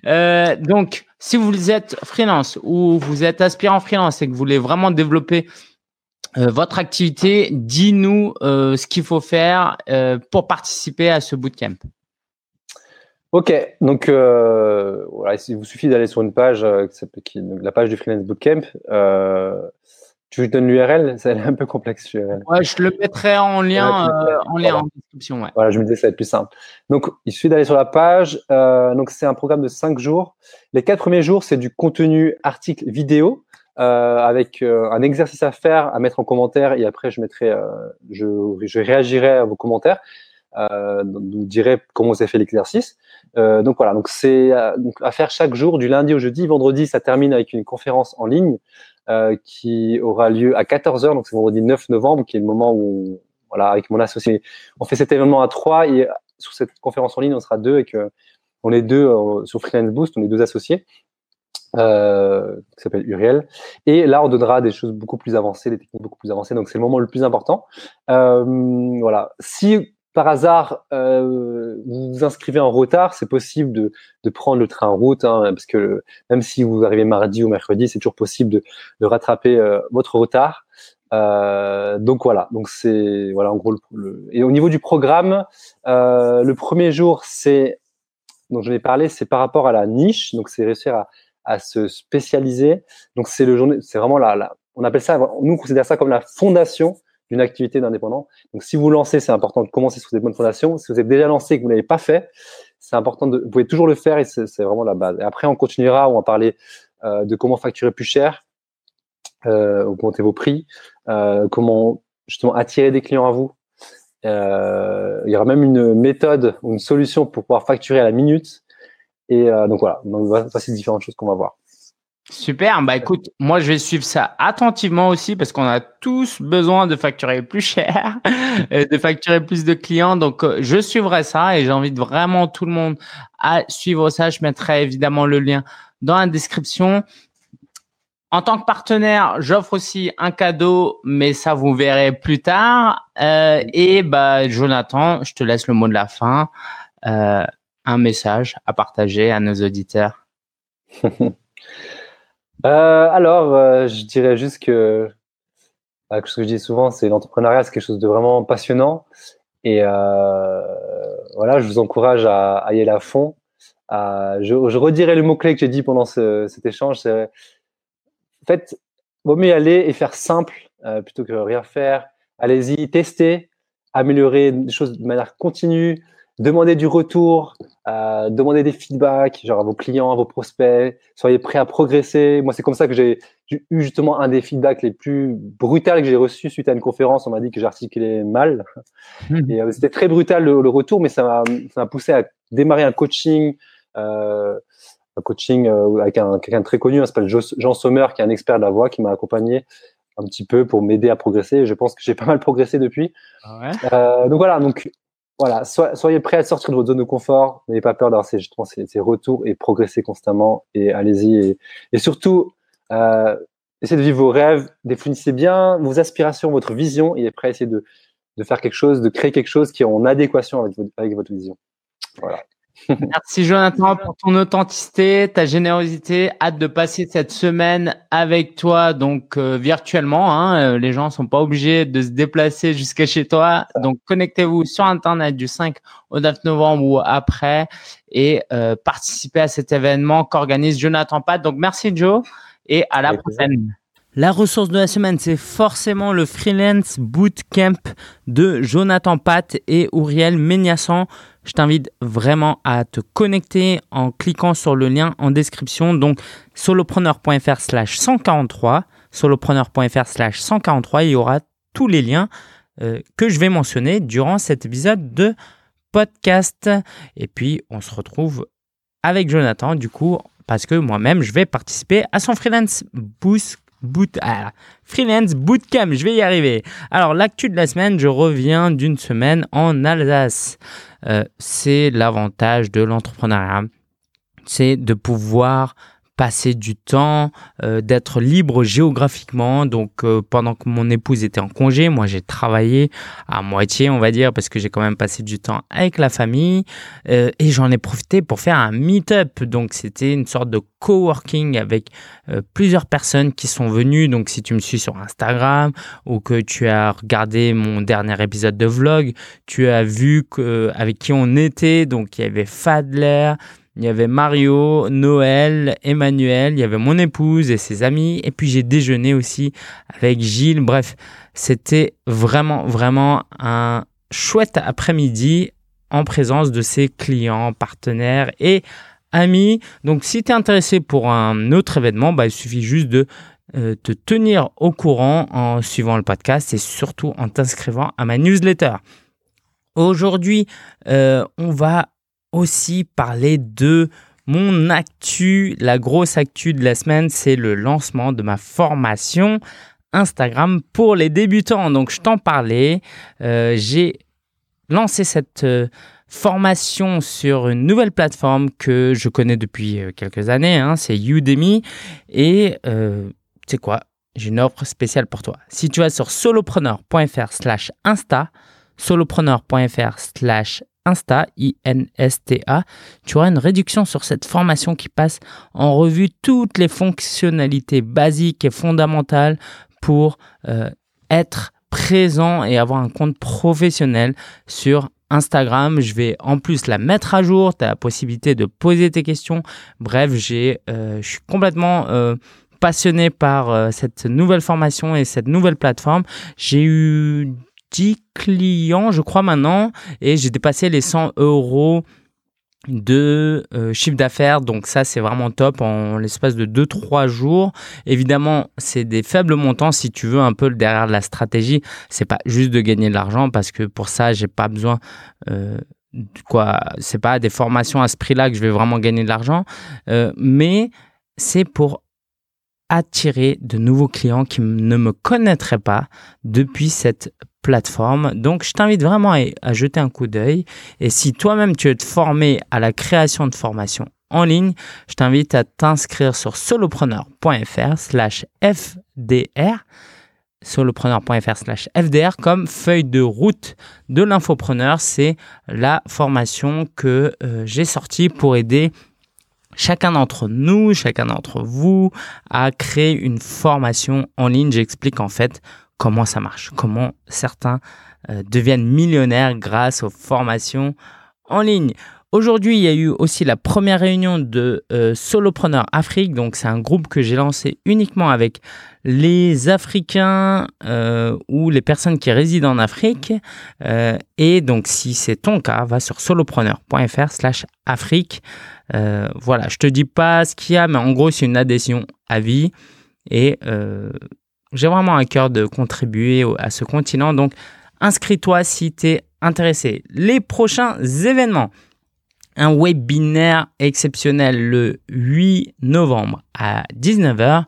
Euh, donc, si vous êtes freelance ou vous êtes aspirant freelance et que vous voulez vraiment développer euh, votre activité, dis-nous euh, ce qu'il faut faire euh, pour participer à ce bootcamp. Ok, donc voilà, il vous suffit d'aller sur une page, qui, la page du Freelance Bootcamp. Tu lui donnes l'URL, c'est un peu complexe. Ouais, je le mettrai en lien, euh, en lien en description. Ouais. Voilà, je me disais que ça va être plus simple. Donc, il suffit d'aller sur la page. Euh, donc, c'est un programme de cinq jours. Les quatre premiers jours, c'est du contenu article vidéo euh, avec euh, un exercice à faire, à mettre en commentaire. Et après, je mettrai, euh, je, je réagirai à vos commentaires. Euh, vous direz comment vous avez fait l'exercice. Euh, donc voilà, donc c'est à faire chaque jour du lundi au jeudi. Vendredi, ça termine avec une conférence en ligne euh, qui aura lieu à 14h, donc c'est vendredi 9 novembre, qui est le moment où, voilà, avec mon associé, on fait cet événement à trois et sur cette conférence en ligne, on sera deux et que on est deux euh, sur Freelance Boost, on est deux associés. Euh, qui s'appelle Uriel. Et là, on donnera des choses beaucoup plus avancées, des techniques beaucoup plus avancées. Donc, c'est le moment le plus important. Euh, voilà. Si par hasard euh, vous vous inscrivez en retard, c'est possible de, de, prendre le train en route, hein, parce que même si vous arrivez mardi ou mercredi, c'est toujours possible de, de rattraper euh, votre retard. Euh, donc voilà, donc c'est voilà en gros le, et au niveau du programme, euh, le premier jour c'est dont je vais parler, c'est par rapport à la niche, donc c'est réussir à, à se spécialiser. Donc c'est le c'est vraiment la, la, on appelle ça, nous on considère ça comme la fondation d'une activité d'indépendant. Donc, si vous lancez, c'est important de commencer sur des bonnes fondations. Si vous êtes déjà lancé et que vous n'avez pas fait, c'est important de, vous pouvez toujours le faire et c'est vraiment la base. Après, on continuera, on va parler euh, de comment facturer plus cher, euh, augmenter vos prix, euh, comment justement attirer des clients à vous. Il y aura même une méthode ou une solution pour pouvoir facturer à la minute. Et donc voilà, donc voici différentes choses qu'on va voir. Super. Bah écoute, moi je vais suivre ça attentivement aussi parce qu'on a tous besoin de facturer plus cher, de facturer plus de clients. Donc euh, je suivrai ça et j'invite vraiment tout le monde à suivre ça. Je mettrai évidemment le lien dans la description. En tant que partenaire, j'offre aussi un cadeau, mais ça vous verrez plus tard. Euh, et bah Jonathan, je te laisse le mot de la fin. Euh, un message à partager à nos auditeurs. Euh, alors, euh, je dirais juste que bah, ce que je dis souvent, c'est l'entrepreneuriat, c'est quelque chose de vraiment passionnant. Et euh, voilà, je vous encourage à, y aller à fond. Je, redirai le mot-clé que j'ai dit pendant ce, cet échange. En fait, vaut mieux y aller et faire simple plutôt que rien faire. Allez-y, testez, améliorer des choses de manière continue, demandez du retour, euh, demandez des feedbacks, genre à vos clients, à vos prospects, soyez prêts à progresser. Moi, c'est comme ça que j'ai eu justement un des feedbacks les plus brutals que j'ai reçu suite à une conférence. On m'a dit que j'articulais mal. Mmh. Et euh, c'était très brutal le, le, retour, mais ça m'a poussé à démarrer un coaching, euh, un coaching avec un, quelqu'un de très connu, il s'appelle Jean Sommer, qui est un expert de la voix, qui m'a accompagné un petit peu pour m'aider à progresser. Je pense que j'ai pas mal progressé depuis. Ah ouais? Euh, donc voilà, donc voilà, soyez prêts à sortir de votre zone de confort, n'ayez pas peur d'avoir ces, retours et progresser constamment et allez-y. Et, surtout, euh, essayez de vivre vos rêves, définissez bien vos aspirations, votre vision et prêt à essayer de, de faire quelque chose, de créer quelque chose qui est en adéquation avec votre, avec votre vision. Voilà. Merci Jonathan pour ton authenticité, ta générosité. Hâte de passer cette semaine avec toi, donc euh, virtuellement. Hein, euh, les gens sont pas obligés de se déplacer jusqu'à chez toi. Donc connectez-vous sur Internet du 5 au 9 novembre ou après et euh, participez à cet événement qu'organise Jonathan Pat. Donc merci Joe et à la prochaine. La ressource de la semaine, c'est forcément le Freelance Bootcamp de Jonathan Pat et Uriel Méniassan. Je t'invite vraiment à te connecter en cliquant sur le lien en description. Donc, solopreneur.fr slash 143. Solopreneur.fr slash 143. Il y aura tous les liens euh, que je vais mentionner durant cet épisode de podcast. Et puis, on se retrouve avec Jonathan, du coup, parce que moi-même, je vais participer à son Freelance Boost Ah, freelance Bootcamp, je vais y arriver. Alors, l'actu de la semaine, je reviens d'une semaine en Alsace. Euh, c'est l'avantage de l'entrepreneuriat. C'est de pouvoir passer du temps, euh, d'être libre géographiquement. Donc euh, pendant que mon épouse était en congé, moi j'ai travaillé à moitié, on va dire, parce que j'ai quand même passé du temps avec la famille euh, et j'en ai profité pour faire un meet-up. Donc c'était une sorte de coworking avec euh, plusieurs personnes qui sont venues. Donc si tu me suis sur Instagram ou que tu as regardé mon dernier épisode de vlog, tu as vu que, avec qui on était. Donc il y avait Fadler, Il y avait Mario, Noël, Emmanuel, il y avait mon épouse et ses amis. Et puis j'ai déjeuné aussi avec Gilles. Bref, c'était vraiment, vraiment un chouette après-midi en présence de ses clients, partenaires et amis. Donc si tu es intéressé pour un autre événement, bah, il suffit juste de euh, te tenir au courant en suivant le podcast et surtout en t'inscrivant à ma newsletter. Aujourd'hui, euh, on va aussi parler de mon actu. La grosse actu de la semaine, c'est le lancement de ma formation Instagram pour les débutants. Donc, je t'en parlais. Euh, j'ai lancé cette formation sur une nouvelle plateforme que je connais depuis quelques années. Hein, c'est Udemy. Et sais quoi, j'ai une offre spéciale pour toi. Si tu vas sur solopreneur.fr slash insta, solopreneur.fr slash Insta, I-N-S-T-A, tu auras une réduction sur cette formation qui passe en revue toutes les fonctionnalités basiques et fondamentales pour euh, être présent et avoir un compte professionnel sur Instagram. Je vais en plus la mettre à jour. Tu as la possibilité de poser tes questions. Bref, j'ai, euh, je suis complètement euh, passionné par cette nouvelle formation et cette nouvelle plateforme. J'ai eu 10 clients, je crois maintenant, et j'ai dépassé les 100 euros de euh, chiffre d'affaires. Donc ça, c'est vraiment top en l'espace de 2-3 jours. Évidemment, c'est des faibles montants si tu veux un peu derrière la stratégie. C'est pas juste de gagner de l'argent parce que pour ça, j'ai pas besoin... Euh, quoi, c'est pas des formations à ce prix-là que je vais vraiment gagner de l'argent, euh, mais c'est pour attirer de nouveaux clients qui ne me connaîtraient pas depuis cette plateforme. Donc, je t'invite vraiment à, jeter un coup d'œil. Et si toi-même tu veux te former à la création de formations en ligne, je t'invite à t'inscrire sur solopreneur.fr slash FDR solopreneur.fr slash FDR comme feuille de route de l'infopreneur. C'est la formation que euh, j'ai sortie pour aider chacun d'entre nous, chacun d'entre vous a créé une formation en ligne. J'explique en fait comment ça marche, comment certains euh, deviennent millionnaires grâce aux formations en ligne. Aujourd'hui, il y a eu aussi la première réunion de euh, Solopreneur Afrique. Donc, c'est un groupe que j'ai lancé uniquement avec les Africains euh, ou les personnes qui résident en Afrique. Et donc, si c'est ton cas, va sur solopreneur.fr/slash Afrique. voilà, je te dis pas ce qu'il y a, mais en gros, c'est une adhésion à vie. Et j'ai vraiment un cœur de contribuer à ce continent. Donc, inscris-toi si tu es intéressé. Les prochains événements un webinaire exceptionnel le 8 novembre à 19h.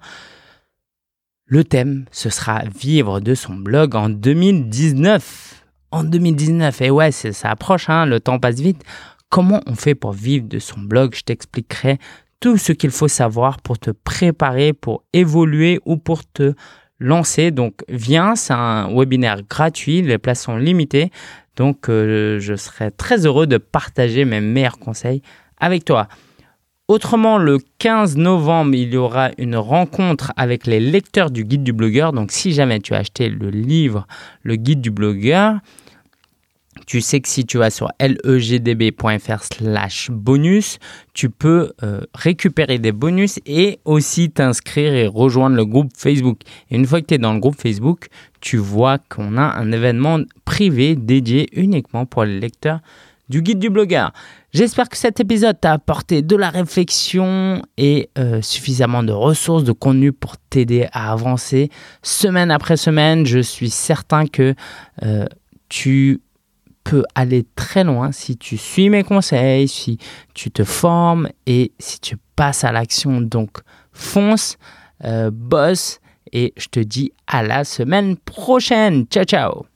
Le thème, ce sera vivre de son blog en 2019. En 2019, et ouais, ça approche, hein, le temps passe vite. Comment on fait pour vivre de son blog? Je t'expliquerai tout ce qu'il faut savoir pour te préparer, pour évoluer ou pour te lancer. Donc viens, c'est un webinaire gratuit, les places sont limitées. Donc, euh, je serais très heureux de partager mes meilleurs conseils avec toi. Autrement, le 15 novembre, il y aura une rencontre avec les lecteurs du guide du blogueur. Donc, si jamais tu as acheté le livre, le guide du blogueur, tu sais que si tu vas sur legdb.fr slash bonus, tu peux euh, récupérer des bonus et aussi t'inscrire et rejoindre le groupe Facebook. Et une fois que tu es dans le groupe Facebook, tu vois qu'on a un événement privé dédié uniquement pour les lecteurs du guide du blogueur. J'espère que cet épisode t'a apporté de la réflexion et euh, suffisamment de ressources, de contenu pour t'aider à avancer semaine après semaine. Je suis certain que euh, tu aller très loin si tu suis mes conseils, si tu te formes et si tu passes à l'action. Donc fonce, euh, bosse et je te dis à la semaine prochaine. Ciao ciao